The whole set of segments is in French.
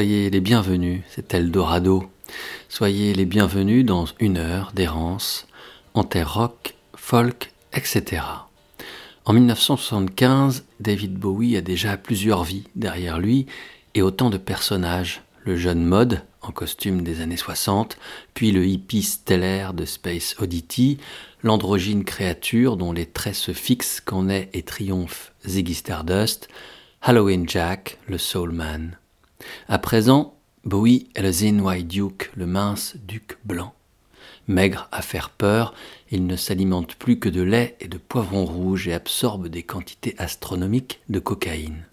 soyez les bienvenus, c'est Eldorado. Soyez les bienvenus dans une heure d'errance en terre rock, folk, etc. En 1975, David Bowie a déjà plusieurs vies derrière lui et autant de personnages. Le jeune mode, en costume des années 60, puis le hippie stellaire de Space Oddity, l'androgyne créature dont les traits se fixent quand naît et triomphe Ziggy Stardust, Halloween Jack, le Soul Man. À présent, Bowie est le Zin White Duke, le mince duc blanc. Maigre à faire peur, il ne s'alimente plus que de lait et de poivrons rouges et absorbe des quantités astronomiques de cocaïne.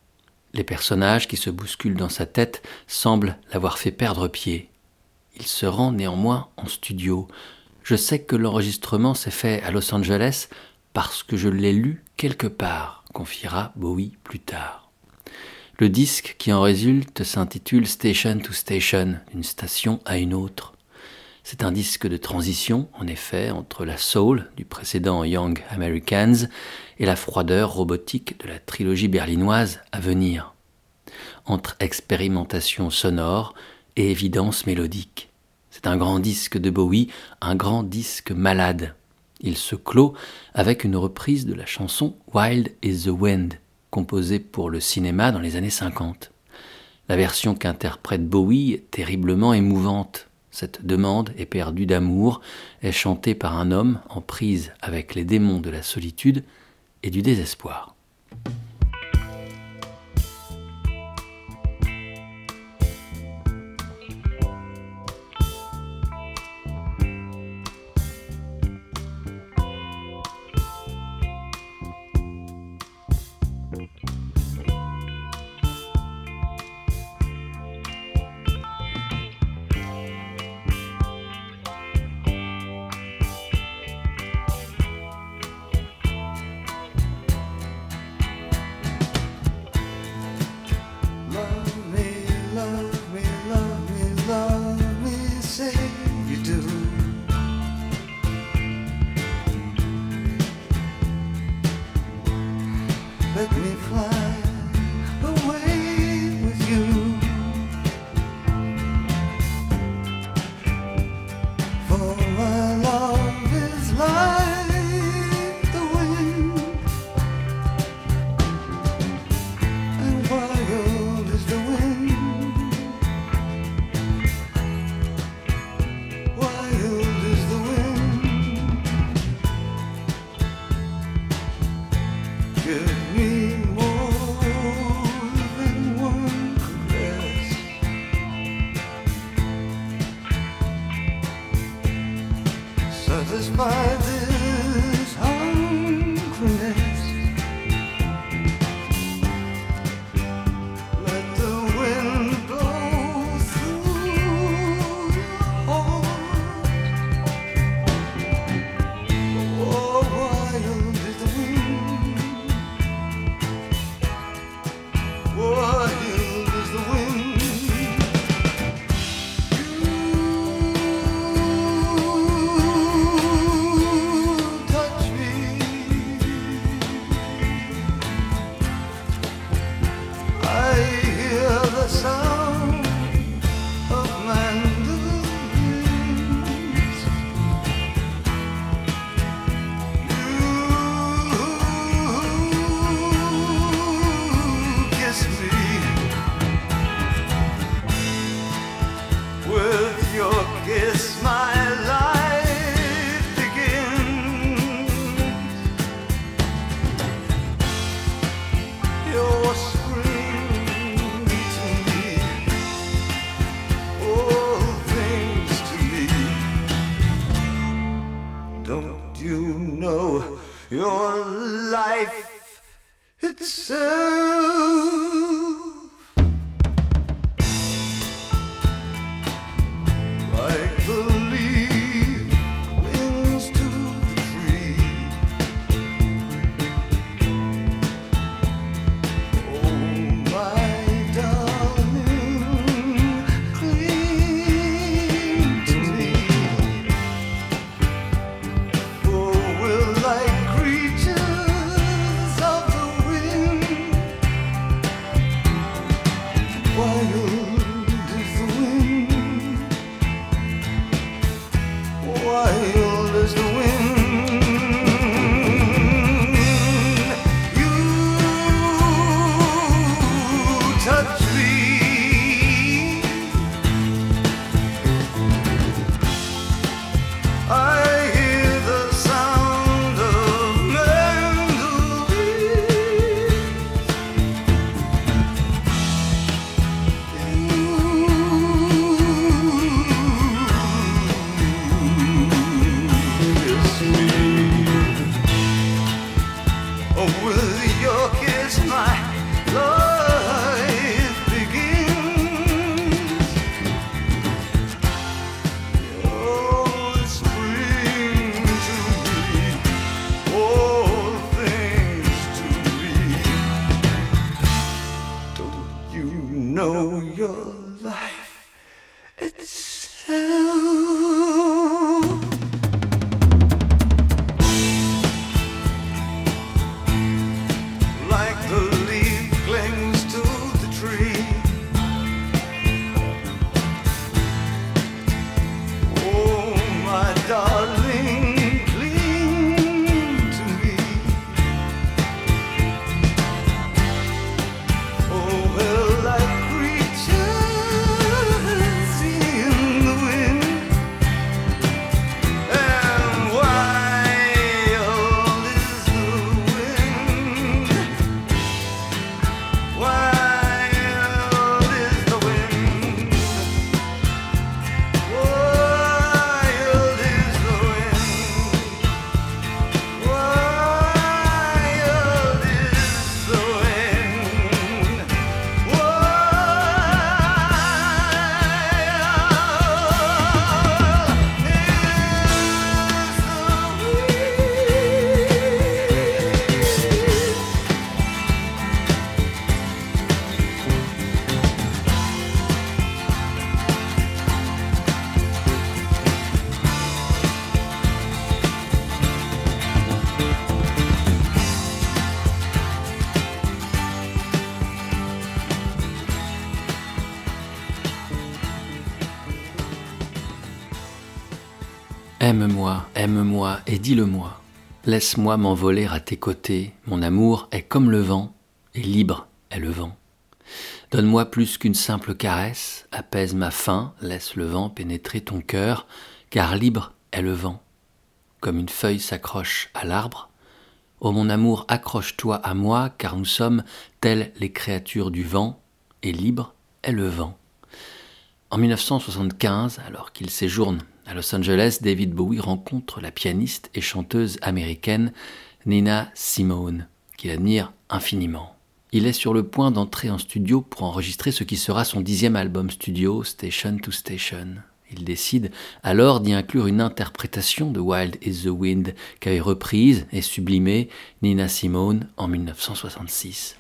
Les personnages qui se bousculent dans sa tête semblent l'avoir fait perdre pied. Il se rend néanmoins en studio. Je sais que l'enregistrement s'est fait à Los Angeles parce que je l'ai lu quelque part, confiera Bowie plus tard. Le disque qui en résulte s'intitule Station to Station, d'une station à une autre. C'est un disque de transition, en effet, entre la soul du précédent Young Americans et la froideur robotique de la trilogie berlinoise à venir. Entre expérimentation sonore et évidence mélodique. C'est un grand disque de Bowie, un grand disque malade. Il se clôt avec une reprise de la chanson Wild is the Wind composé pour le cinéma dans les années 50. La version qu'interprète Bowie est terriblement émouvante. Cette demande éperdue d'amour est chantée par un homme en prise avec les démons de la solitude et du désespoir. Et dis-le-moi. Laisse-moi m'envoler à tes côtés, mon amour est comme le vent, et libre est le vent. Donne-moi plus qu'une simple caresse, apaise ma faim, laisse le vent pénétrer ton cœur, car libre est le vent. Comme une feuille s'accroche à l'arbre, Ô mon amour, accroche-toi à moi, car nous sommes telles les créatures du vent, et libre est le vent. En 1975, alors qu'il séjourne à Los Angeles, David Bowie rencontre la pianiste et chanteuse américaine Nina Simone, qu'il admire infiniment. Il est sur le point d'entrer en studio pour enregistrer ce qui sera son dixième album studio, Station to Station. Il décide alors d'y inclure une interprétation de Wild is the Wind qu'avait reprise et sublimée Nina Simone en 1966.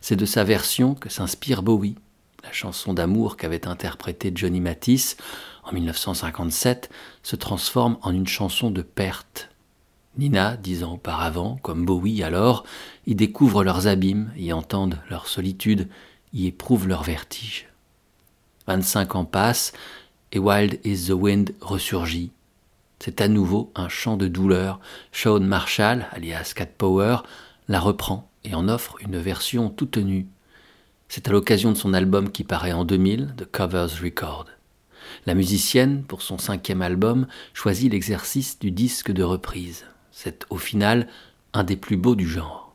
C'est de sa version que s'inspire Bowie, la chanson d'amour qu'avait interprétée Johnny Matisse en 1957, se transforme en une chanson de perte. Nina, dix ans auparavant, comme Bowie alors, y découvrent leurs abîmes, y entendent leur solitude, y éprouvent leur vertige. 25 ans passent, et Wild is the Wind ressurgit. C'est à nouveau un chant de douleur. Sean Marshall, alias Cat Power, la reprend et en offre une version toute nue. C'est à l'occasion de son album qui paraît en 2000, The Covers Record. La musicienne, pour son cinquième album, choisit l'exercice du disque de reprise. C'est au final un des plus beaux du genre.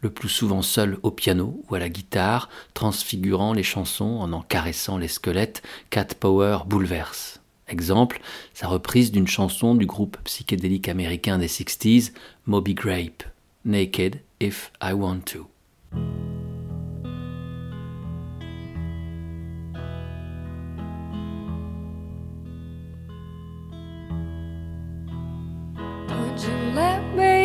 Le plus souvent seul au piano ou à la guitare, transfigurant les chansons en en caressant les squelettes, Cat Power bouleverse. Exemple, sa reprise d'une chanson du groupe psychédélique américain des 60s, Moby Grape, Naked If I Want To. You let me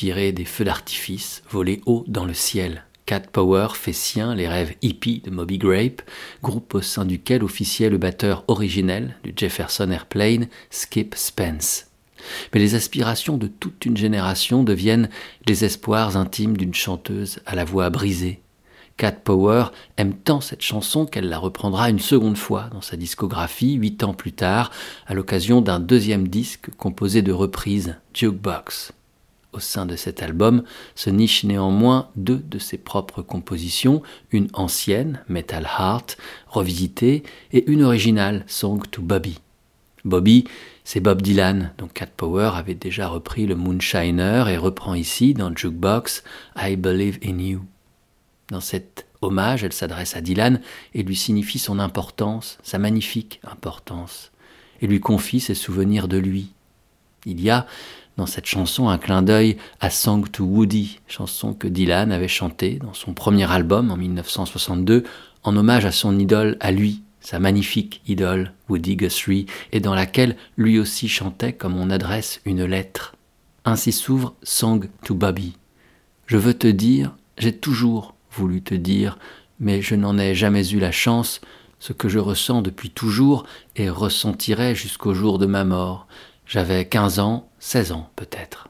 tirer des feux d'artifice, voler haut dans le ciel. Cat Power fait sien les rêves hippies de Moby Grape, groupe au sein duquel officiait le batteur originel du Jefferson Airplane, Skip Spence. Mais les aspirations de toute une génération deviennent les espoirs intimes d'une chanteuse à la voix brisée. Cat Power aime tant cette chanson qu'elle la reprendra une seconde fois dans sa discographie, huit ans plus tard, à l'occasion d'un deuxième disque composé de reprises, Jukebox. Au sein de cet album se nichent néanmoins deux de ses propres compositions, une ancienne, Metal Heart, revisitée, et une originale, Song to Bobby. Bobby, c'est Bob Dylan, dont Cat Power avait déjà repris le Moonshiner et reprend ici, dans Jukebox, I Believe in You. Dans cet hommage, elle s'adresse à Dylan et lui signifie son importance, sa magnifique importance, et lui confie ses souvenirs de lui. Il y a dans cette chanson un clin d'œil à Song to Woody, chanson que Dylan avait chantée dans son premier album en 1962 en hommage à son idole à lui, sa magnifique idole Woody Guthrie, et dans laquelle lui aussi chantait comme on adresse une lettre. Ainsi s'ouvre Song to Bobby. Je veux te dire, j'ai toujours voulu te dire, mais je n'en ai jamais eu la chance, ce que je ressens depuis toujours et ressentirai jusqu'au jour de ma mort. J'avais 15 ans, 16 ans peut-être.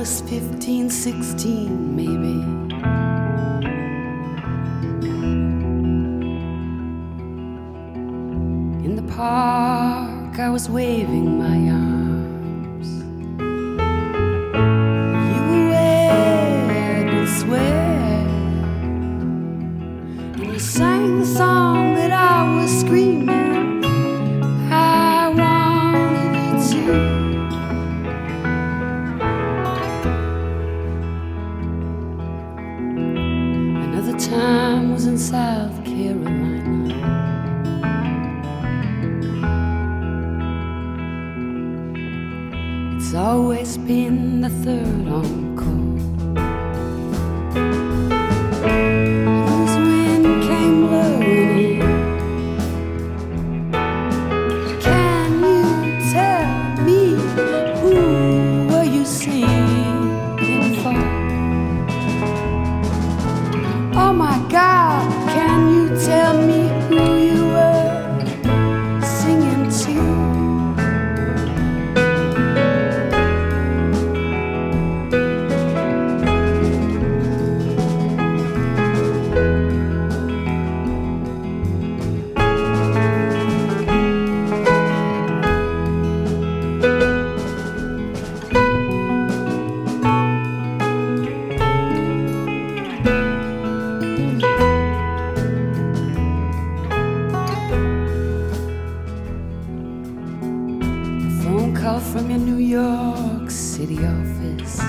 was 15, 16, maybe. In the park, I was waving my arm. call from your New York City office.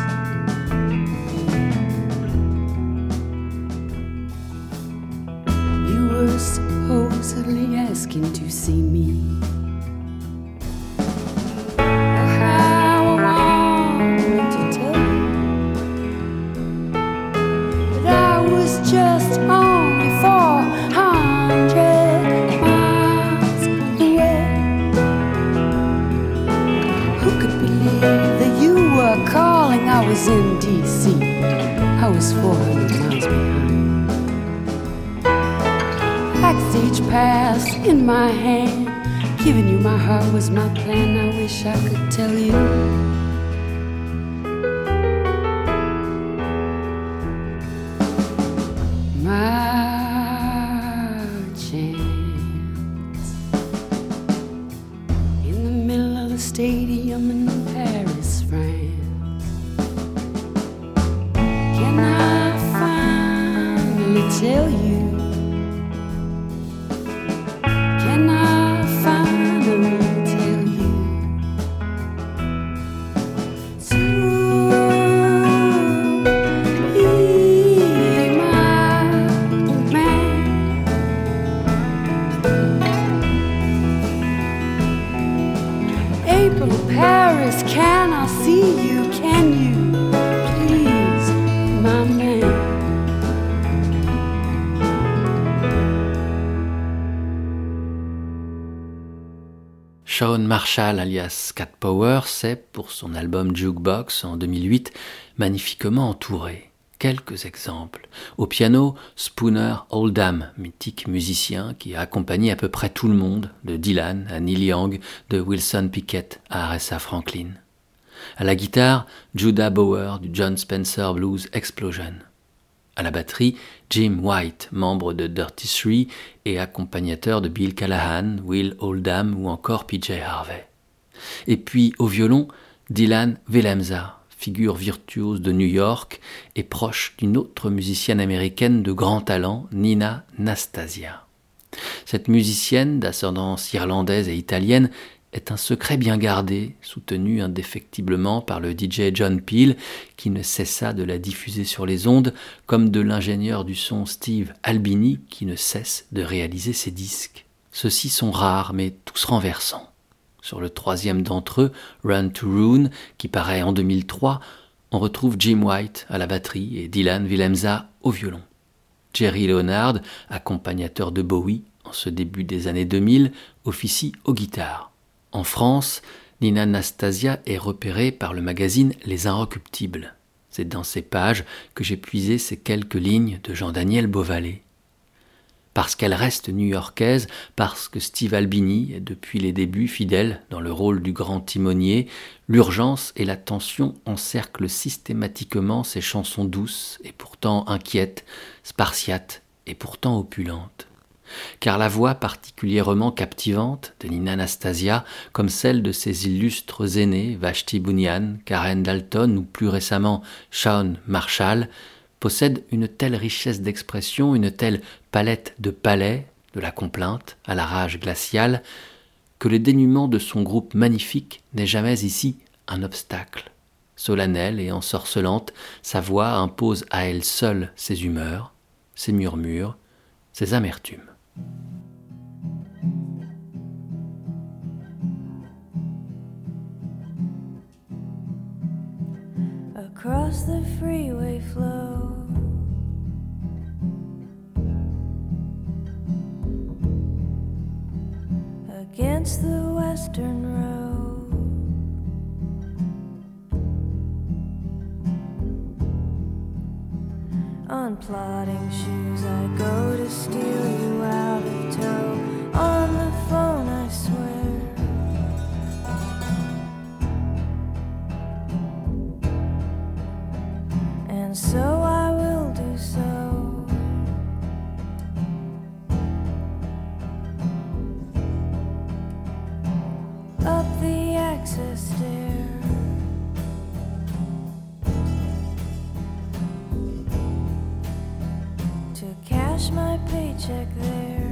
You were supposedly asking to see me. Marshall alias Cat Power s'est, pour son album Jukebox en 2008, magnifiquement entouré. Quelques exemples. Au piano, Spooner Oldham, mythique musicien qui a accompagné à peu près tout le monde, de Dylan à Neil Young, de Wilson Pickett à Aretha Franklin. À la guitare, Judah Bower du John Spencer Blues Explosion. À la batterie, Jim White, membre de Dirty Three et accompagnateur de Bill Callahan, Will Oldham ou encore PJ Harvey. Et puis au violon, Dylan Willemsa, figure virtuose de New York et proche d'une autre musicienne américaine de grand talent, Nina Nastasia. Cette musicienne d'ascendance irlandaise et italienne est un secret bien gardé, soutenu indéfectiblement par le DJ John Peel, qui ne cessa de la diffuser sur les ondes, comme de l'ingénieur du son Steve Albini, qui ne cesse de réaliser ses disques. Ceux-ci sont rares, mais tous renversants. Sur le troisième d'entre eux, Run to Rune, qui paraît en 2003, on retrouve Jim White à la batterie et Dylan Willemsa au violon. Jerry Leonard, accompagnateur de Bowie en ce début des années 2000, officie aux guitares. En France, Nina Anastasia est repérée par le magazine Les Inrecuptibles. C'est dans ces pages que j'ai puisé ces quelques lignes de Jean-Daniel Beauvalet. Parce qu'elle reste new-yorkaise, parce que Steve Albini est depuis les débuts fidèle dans le rôle du grand timonier, l'urgence et la tension encerclent systématiquement ses chansons douces et pourtant inquiètes, spartiates et pourtant opulentes car la voix particulièrement captivante de Nina Anastasia, comme celle de ses illustres aînés Vashti Bunyan, Karen Dalton ou plus récemment Shawn Marshall, possède une telle richesse d'expression, une telle palette de palais, de la complainte à la rage glaciale, que le dénuement de son groupe magnifique n'est jamais ici un obstacle. Solennelle et ensorcelante, sa voix impose à elle seule ses humeurs, ses murmures, ses amertumes. Across the freeway flow. Against the western road On plodding shoes I go to steal you out of tow On the phone I swear. And so cash my paycheck there.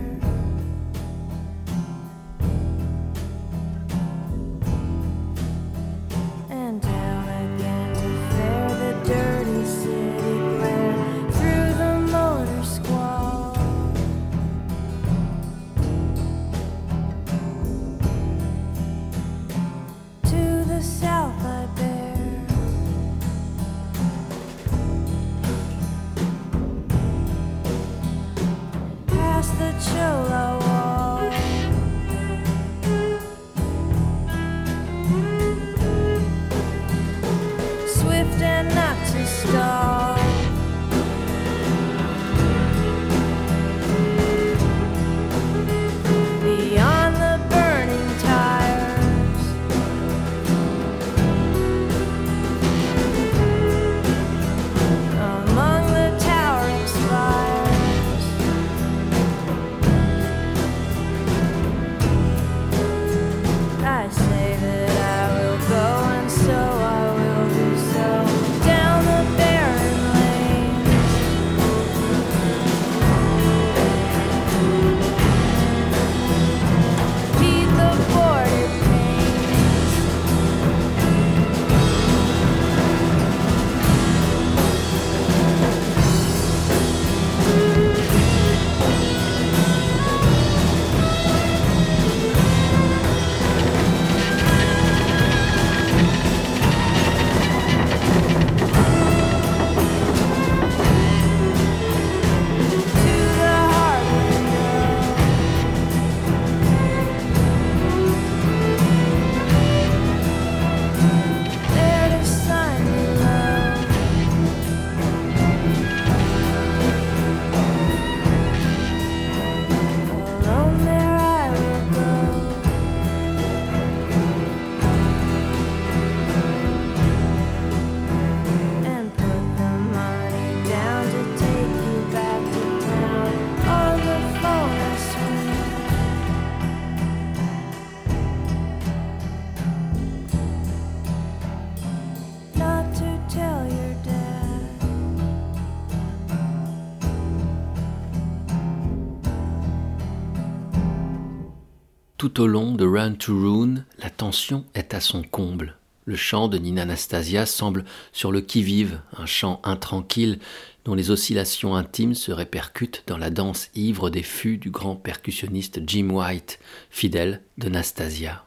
Long de Run to Rune, la tension est à son comble. Le chant de Nina Anastasia semble sur le qui-vive, un chant intranquille dont les oscillations intimes se répercutent dans la danse ivre des fûts du grand percussionniste Jim White, fidèle de Nastasia.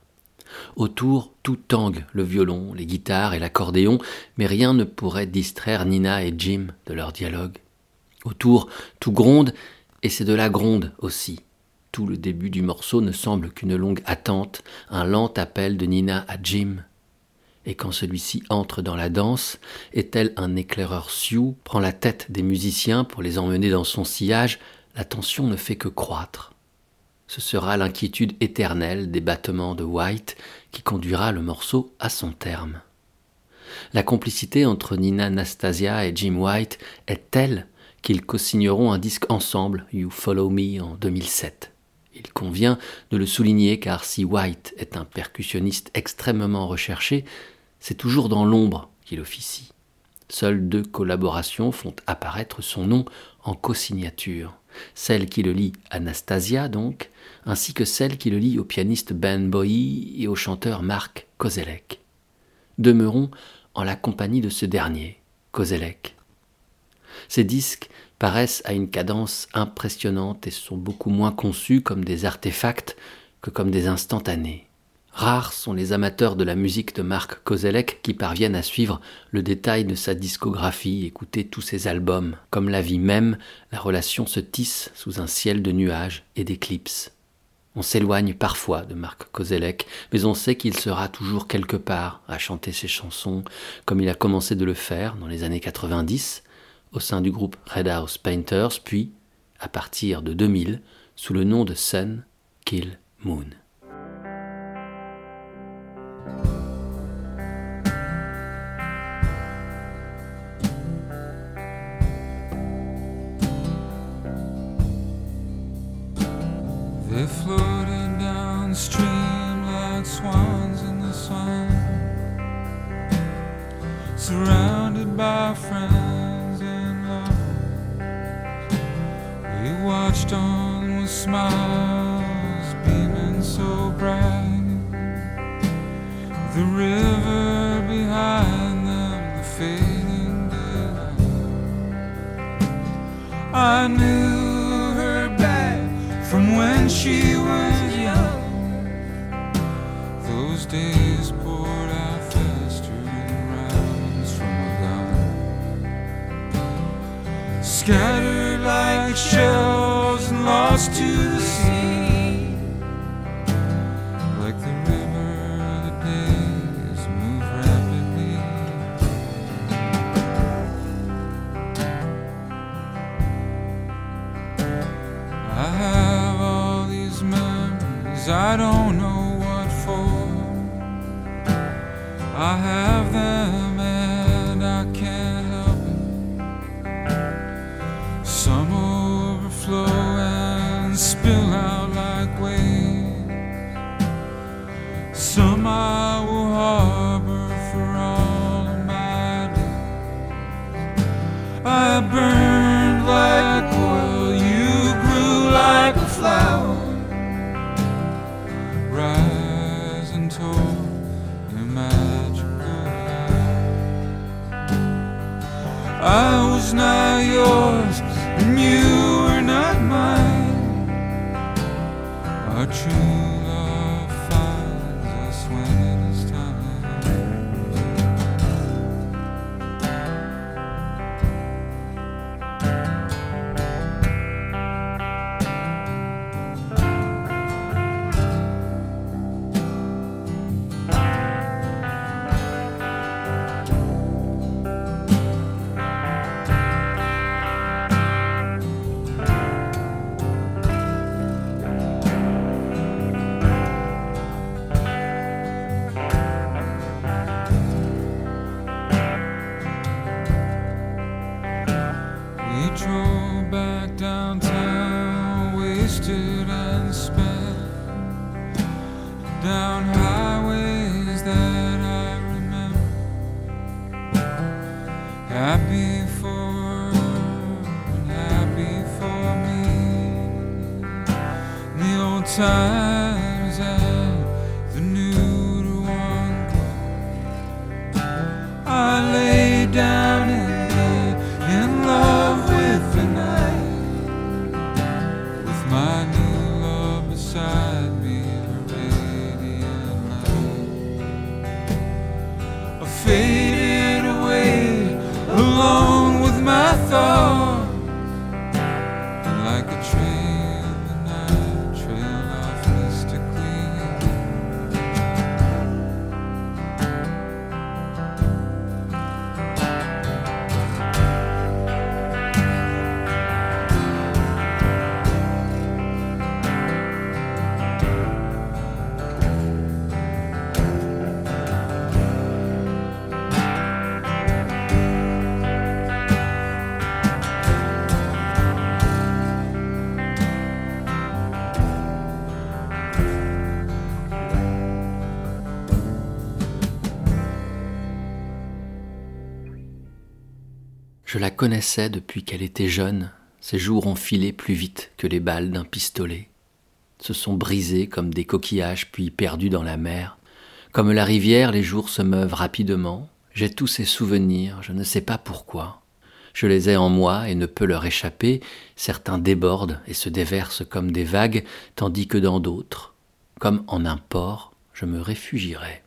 Autour, tout tangue, le violon, les guitares et l'accordéon, mais rien ne pourrait distraire Nina et Jim de leur dialogue. Autour, tout gronde, et c'est de la gronde aussi. Tout le début du morceau ne semble qu'une longue attente, un lent appel de Nina à Jim. Et quand celui-ci entre dans la danse, et tel un éclaireur Sioux prend la tête des musiciens pour les emmener dans son sillage, la tension ne fait que croître. Ce sera l'inquiétude éternelle des battements de White qui conduira le morceau à son terme. La complicité entre Nina Nastasia et Jim White est telle qu'ils co-signeront un disque ensemble, You Follow Me, en 2007. Il convient de le souligner car si White est un percussionniste extrêmement recherché, c'est toujours dans l'ombre qu'il officie. Seules deux collaborations font apparaître son nom en co-signature, celle qui le lie Anastasia donc, ainsi que celle qui le lie au pianiste Ben Bowie et au chanteur Marc Kozelek. Demeurons en la compagnie de ce dernier, Kozelek. Ces disques paraissent à une cadence impressionnante et sont beaucoup moins conçus comme des artefacts que comme des instantanés. Rares sont les amateurs de la musique de Marc Kozelek qui parviennent à suivre le détail de sa discographie, écouter tous ses albums. Comme la vie même, la relation se tisse sous un ciel de nuages et d'éclipses. On s'éloigne parfois de Marc Kozelek, mais on sait qu'il sera toujours quelque part à chanter ses chansons, comme il a commencé de le faire dans les années 90, au sein du groupe Red House Painters, puis, à partir de 2000, sous le nom de Sun Kill Moon. Floated downstream like swans in the surrounded by friends watched on with smiles beaming so bright. The river behind them, the fading daylight. I knew her back from when she was young. Those days poured out faster than rounds from a gun. Scattered like shells lost to the a. la connaissais depuis qu'elle était jeune. Ses jours ont filé plus vite que les balles d'un pistolet. Se sont brisés comme des coquillages puis perdus dans la mer. Comme la rivière, les jours se meuvent rapidement. J'ai tous ces souvenirs, je ne sais pas pourquoi. Je les ai en moi et ne peux leur échapper. Certains débordent et se déversent comme des vagues, tandis que dans d'autres, comme en un port, je me réfugierai.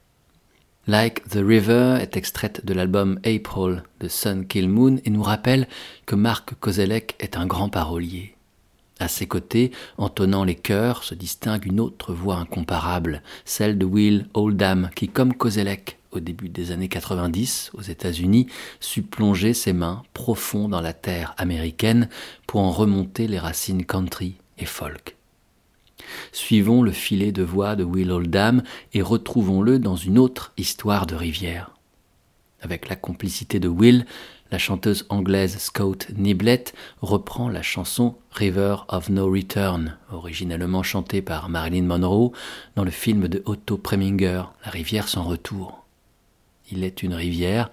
Like the River est extraite de l'album April de Sun Kill Moon et nous rappelle que Marc Kozelek est un grand parolier. À ses côtés, entonnant les chœurs, se distingue une autre voix incomparable, celle de Will Oldham, qui, comme Kozelek, au début des années 90, aux États-Unis, sut plonger ses mains profond dans la terre américaine pour en remonter les racines country et folk. Suivons le filet de voix de Will Oldham et retrouvons-le dans une autre histoire de rivière. Avec la complicité de Will, la chanteuse anglaise Scout Niblett reprend la chanson River of No Return, originellement chantée par Marilyn Monroe dans le film de Otto Preminger, La rivière sans retour. Il est une rivière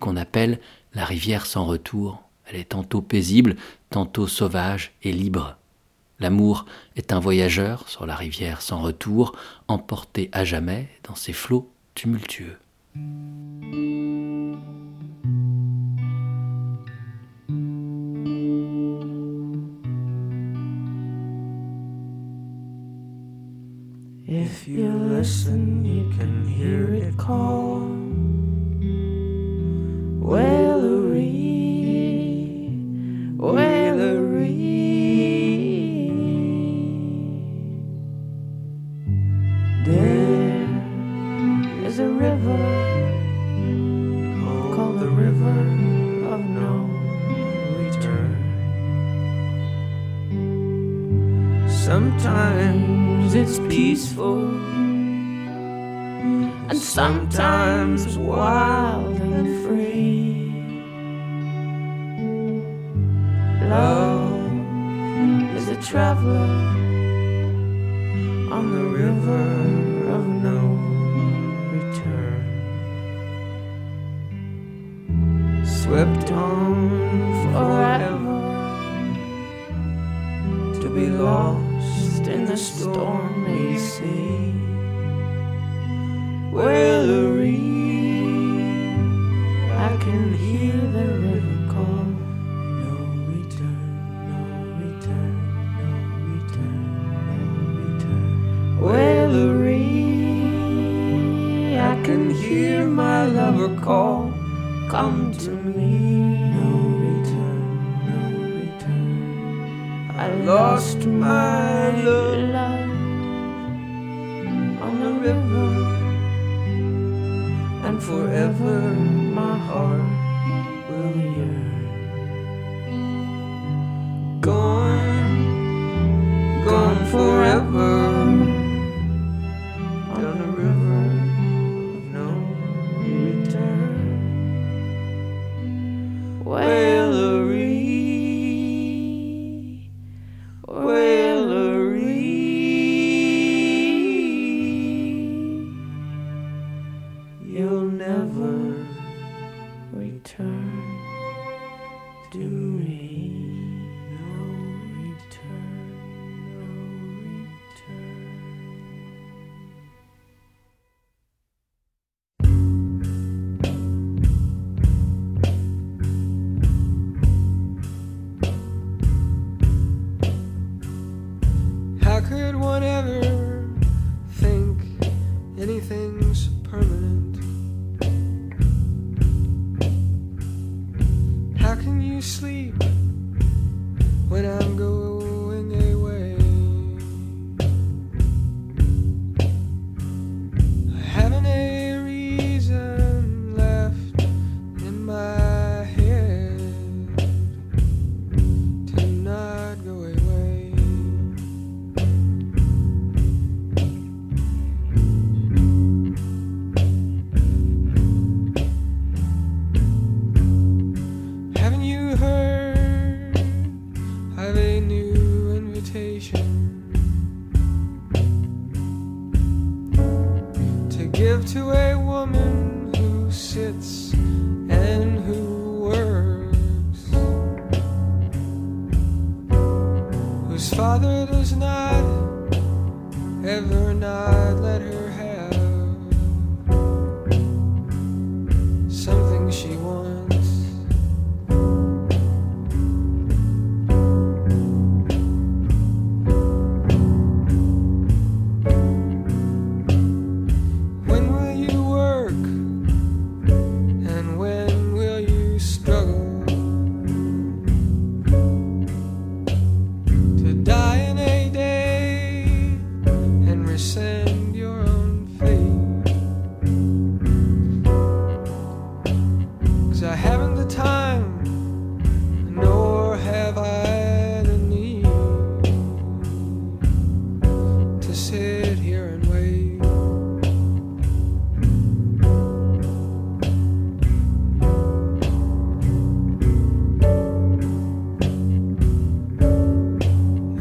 qu'on appelle la rivière sans retour. Elle est tantôt paisible, tantôt sauvage et libre. L'amour est un voyageur sur la rivière sans retour, emporté à jamais dans ses flots tumultueux. Call. Come to me, no return, no return. I lost my love on the river, and forever my heart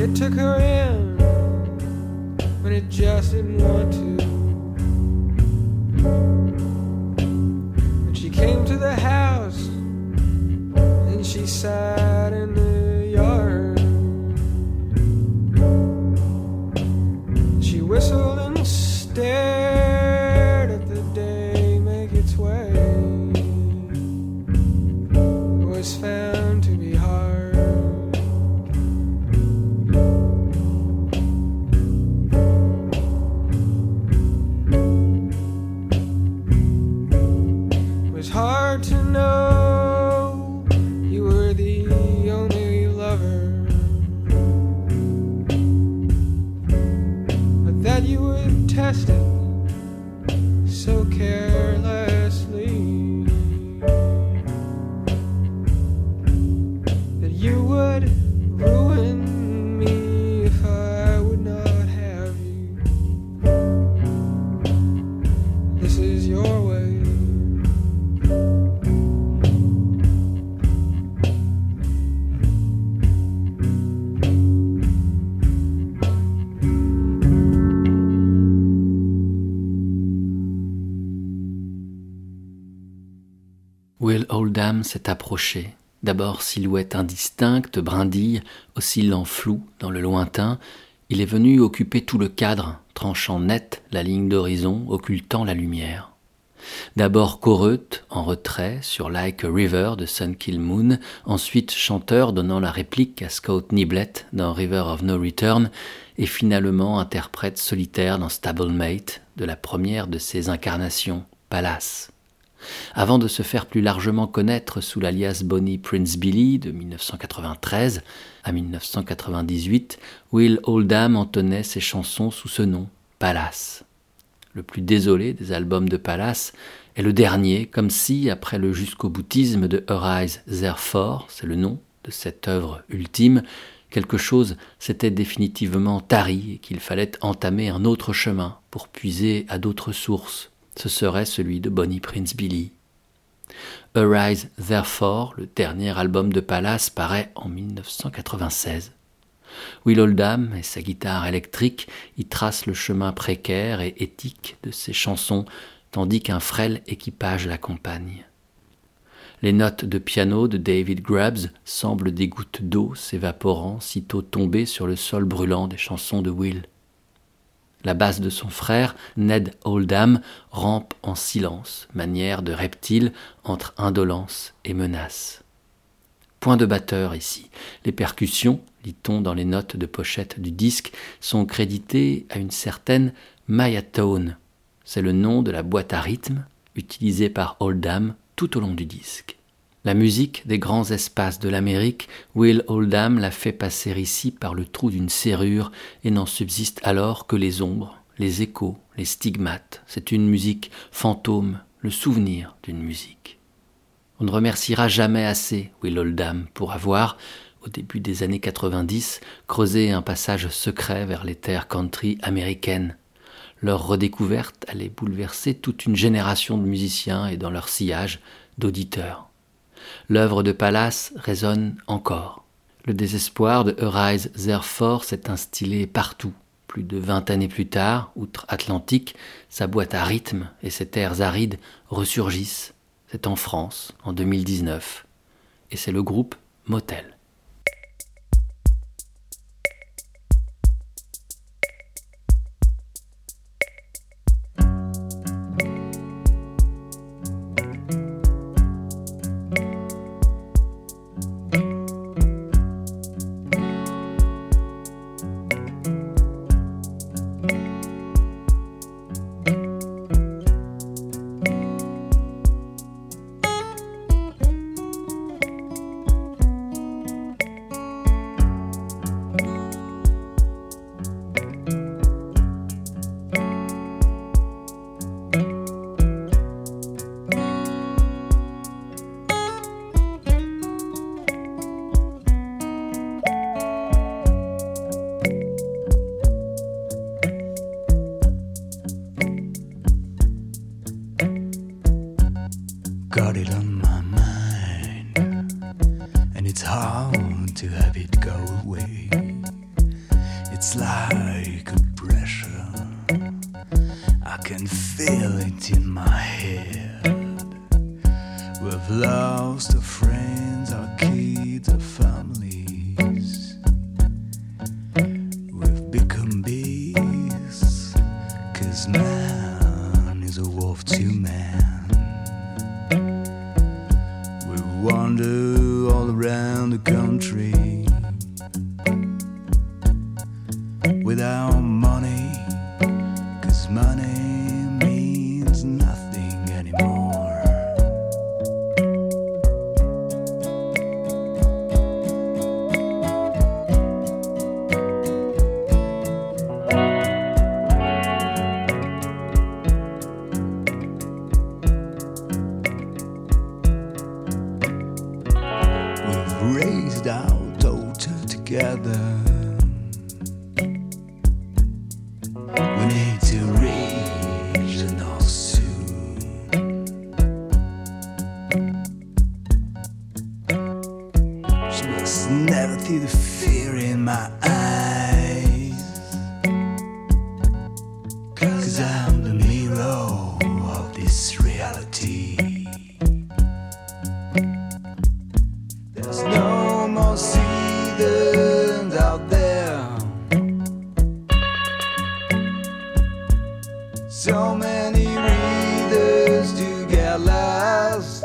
It took her in when it just didn't want to. When she came to the house and she sat in S'est approché. D'abord silhouette indistincte, brindille, oscillant flou dans le lointain, il est venu occuper tout le cadre, tranchant net la ligne d'horizon, occultant la lumière. D'abord choreute, en retrait, sur Like a River de Sunkill Moon, ensuite chanteur donnant la réplique à Scott Niblett dans River of No Return, et finalement interprète solitaire dans Stablemate, de la première de ses incarnations, Palace. Avant de se faire plus largement connaître sous l'alias Bonnie Prince Billy de 1993 à 1998, Will Oldham entonnait ses chansons sous ce nom, Palace. Le plus désolé des albums de Palace est le dernier, comme si, après le jusqu'au boutisme de Arise Therefore, c'est le nom de cette œuvre ultime, quelque chose s'était définitivement tari et qu'il fallait entamer un autre chemin pour puiser à d'autres sources. Ce serait celui de Bonnie Prince Billy. Arise Therefore, le dernier album de Palace, paraît en 1996. Will Oldham et sa guitare électrique y tracent le chemin précaire et éthique de ses chansons, tandis qu'un frêle équipage l'accompagne. Les notes de piano de David Grubbs semblent des gouttes d'eau s'évaporant sitôt tombées sur le sol brûlant des chansons de Will. La basse de son frère, Ned Oldham, rampe en silence, manière de reptile entre indolence et menace. Point de batteur ici. Les percussions, lit-on dans les notes de pochette du disque, sont créditées à une certaine Maya Tone. C'est le nom de la boîte à rythme utilisée par Oldham tout au long du disque. La musique des grands espaces de l'Amérique, Will Oldham l'a fait passer ici par le trou d'une serrure et n'en subsiste alors que les ombres, les échos, les stigmates. C'est une musique fantôme, le souvenir d'une musique. On ne remerciera jamais assez Will Oldham pour avoir, au début des années 90, creusé un passage secret vers les terres country américaines. Leur redécouverte allait bouleverser toute une génération de musiciens et dans leur sillage d'auditeurs. L'œuvre de Pallas résonne encore. Le désespoir de Arise Therefore s'est instillé partout. Plus de vingt années plus tard, outre-Atlantique, sa boîte à rythme et ses terres arides ressurgissent. C'est en France, en 2019. Et c'est le groupe Motel. Hard to have it go away. It's like a pressure, I can feel it So many readers to get lost.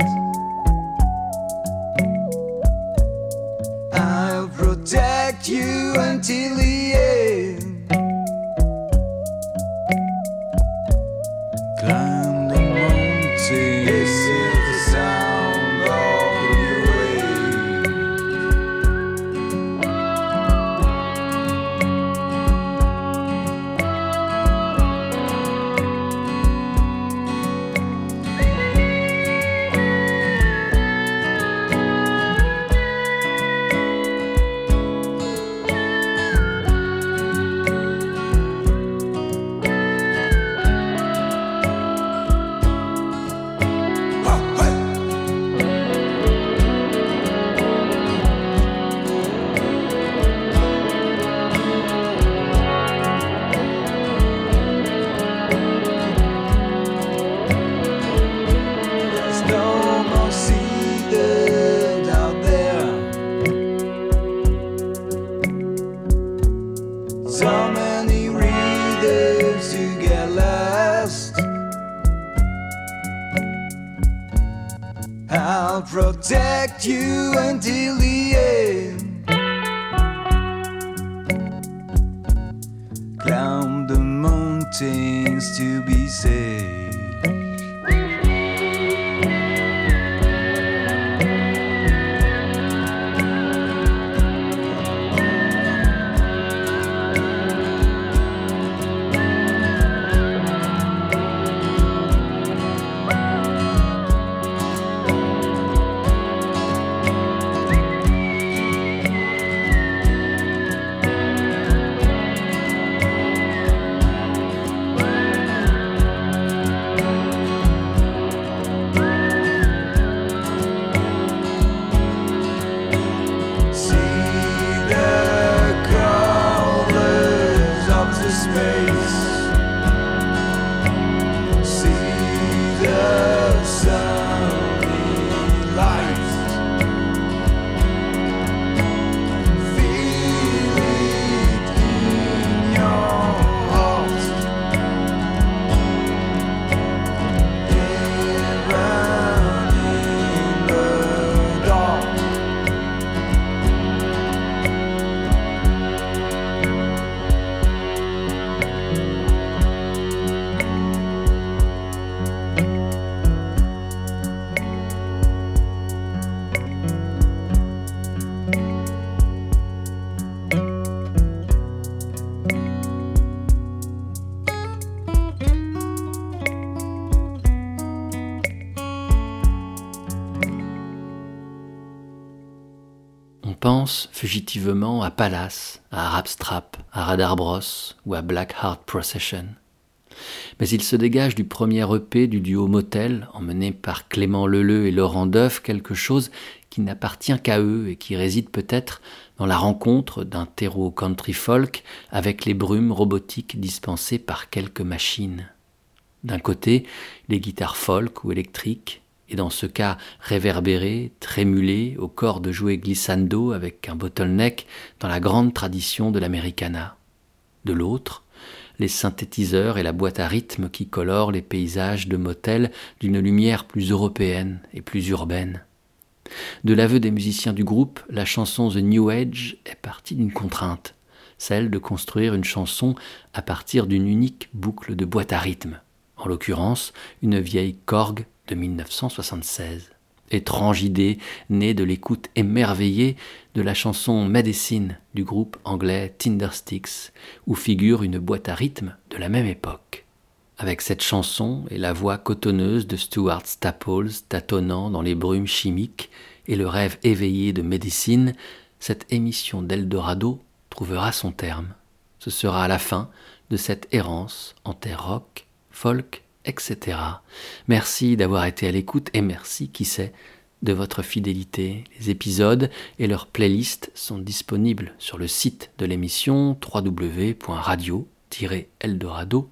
I'll protect you until à Palace, à Rapstrap, à Radar Bros ou à Black Heart Procession. Mais il se dégage du premier EP du duo Motel, emmené par Clément Leleu et Laurent Deuf, quelque chose qui n'appartient qu'à eux et qui réside peut-être dans la rencontre d'un terreau country folk avec les brumes robotiques dispensées par quelques machines. D'un côté, les guitares folk ou électriques, et dans ce cas réverbérées, trémulées, au corps de jouer glissando avec un bottleneck dans la grande tradition de l'americana. De l'autre, les synthétiseurs et la boîte à rythme qui colorent les paysages de motel d'une lumière plus européenne et plus urbaine. De l'aveu des musiciens du groupe, la chanson The New Age est partie d'une contrainte, celle de construire une chanson à partir d'une unique boucle de boîte à rythme, en l'occurrence une vieille Korg de 1976. Étrange idée née de l'écoute émerveillée de la chanson Medicine du groupe anglais Tindersticks, où figure une boîte à rythme de la même époque. Avec cette chanson et la voix cotonneuse de Stuart Staples tâtonnant dans les brumes chimiques et le rêve éveillé de Médecine, cette émission d'Eldorado trouvera son terme. Ce sera à la fin de cette errance en terre rock, folk, etc. Merci d'avoir été à l'écoute et merci, qui sait, de votre fidélité. Les épisodes et leurs playlists sont disponibles sur le site de l'émission www.radio-eldorado.com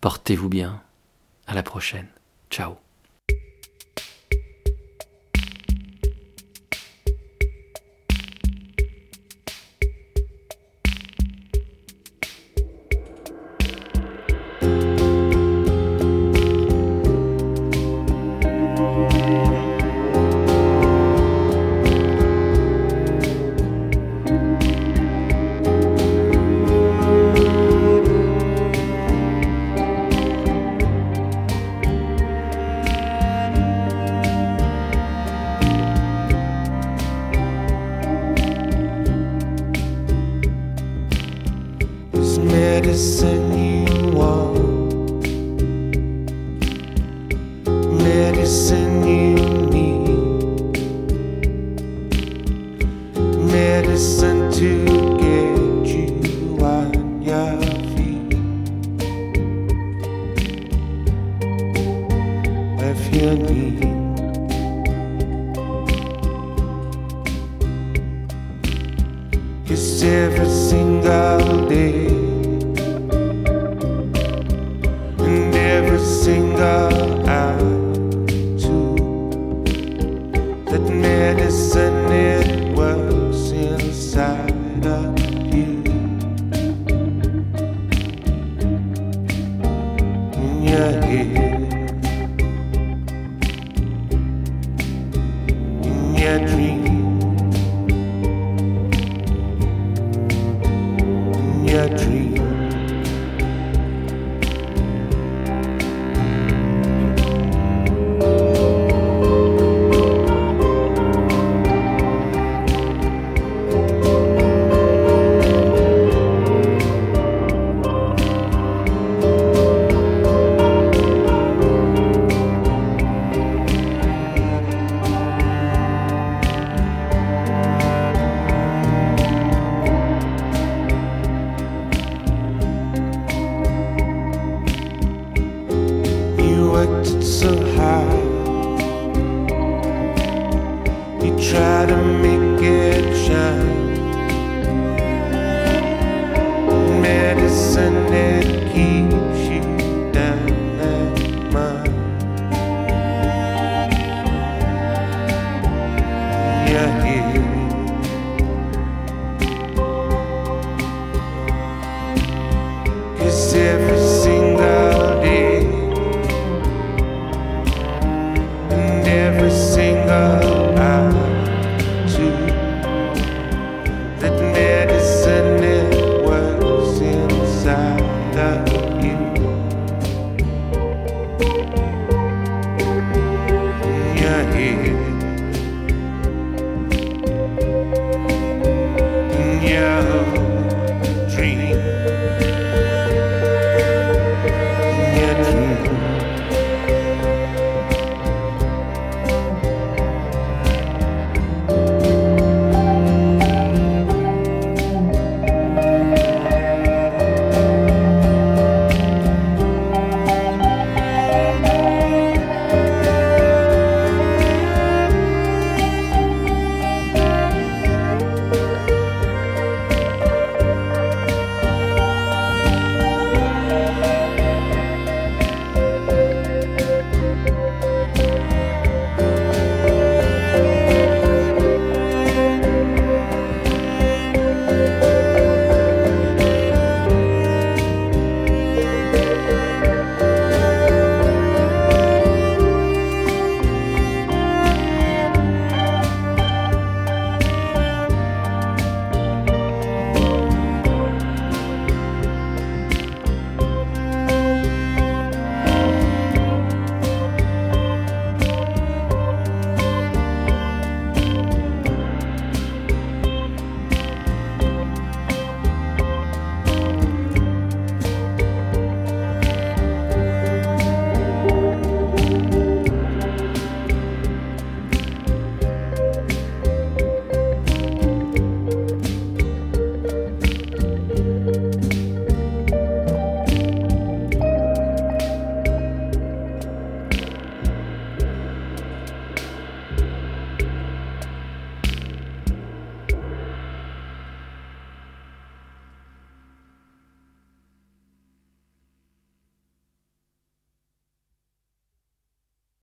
Portez-vous bien. À la prochaine. Ciao.